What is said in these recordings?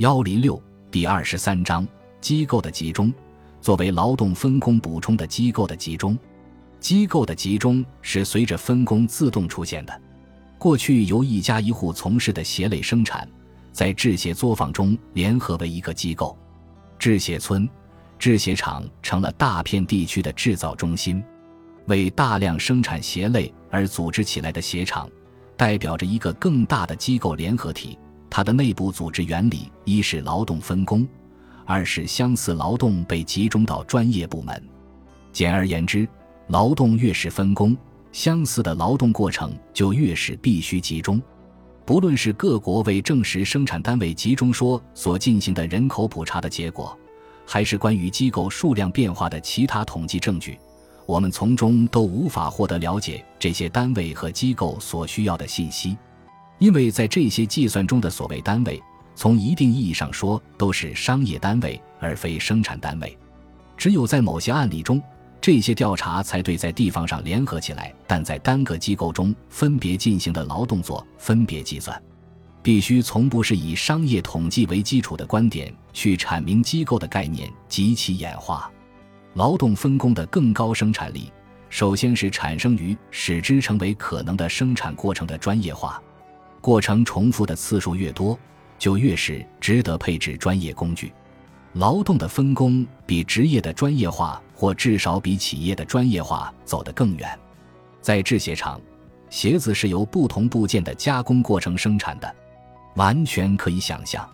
幺零六第二十三章机构的集中，作为劳动分工补充的机构的集中，机构的集中是随着分工自动出现的。过去由一家一户从事的鞋类生产，在制鞋作坊中联合为一个机构，制鞋村、制鞋厂成了大片地区的制造中心。为大量生产鞋类而组织起来的鞋厂，代表着一个更大的机构联合体。它的内部组织原理，一是劳动分工，二是相似劳动被集中到专业部门。简而言之，劳动越是分工，相似的劳动过程就越是必须集中。不论是各国为证实生产单位集中说所进行的人口普查的结果，还是关于机构数量变化的其他统计证据，我们从中都无法获得了解这些单位和机构所需要的信息。因为在这些计算中的所谓单位，从一定意义上说都是商业单位，而非生产单位。只有在某些案例中，这些调查才对在地方上联合起来，但在单个机构中分别进行的劳动做分别计算。必须从不是以商业统计为基础的观点去阐明机构的概念及其演化。劳动分工的更高生产力，首先是产生于使之成为可能的生产过程的专业化。过程重复的次数越多，就越是值得配置专业工具。劳动的分工比职业的专业化，或至少比企业的专业化走得更远。在制鞋厂，鞋子是由不同部件的加工过程生产的，完全可以想象，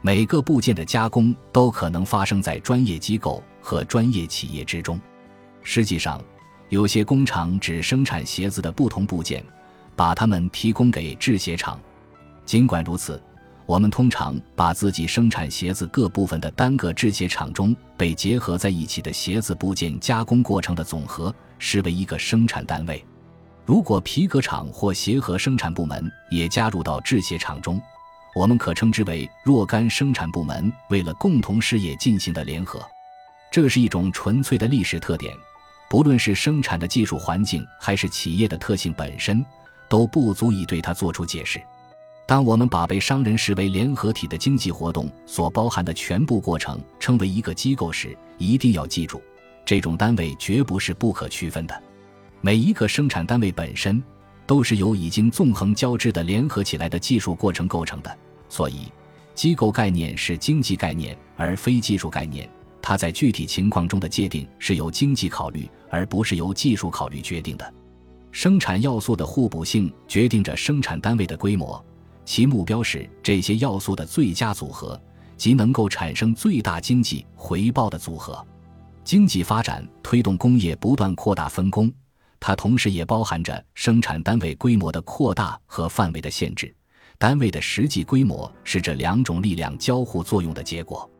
每个部件的加工都可能发生在专业机构和专业企业之中。实际上，有些工厂只生产鞋子的不同部件。把它们提供给制鞋厂。尽管如此，我们通常把自己生产鞋子各部分的单个制鞋厂中被结合在一起的鞋子部件加工过程的总和视为一个生产单位。如果皮革厂或鞋盒生产部门也加入到制鞋厂中，我们可称之为若干生产部门为了共同事业进行的联合。这是一种纯粹的历史特点，不论是生产的技术环境还是企业的特性本身。都不足以对它做出解释。当我们把被商人视为联合体的经济活动所包含的全部过程称为一个机构时，一定要记住，这种单位绝不是不可区分的。每一个生产单位本身都是由已经纵横交织的联合起来的技术过程构成的。所以，机构概念是经济概念而非技术概念。它在具体情况中的界定是由经济考虑而不是由技术考虑决定的。生产要素的互补性决定着生产单位的规模，其目标是这些要素的最佳组合，即能够产生最大经济回报的组合。经济发展推动工业不断扩大分工，它同时也包含着生产单位规模的扩大和范围的限制。单位的实际规模是这两种力量交互作用的结果。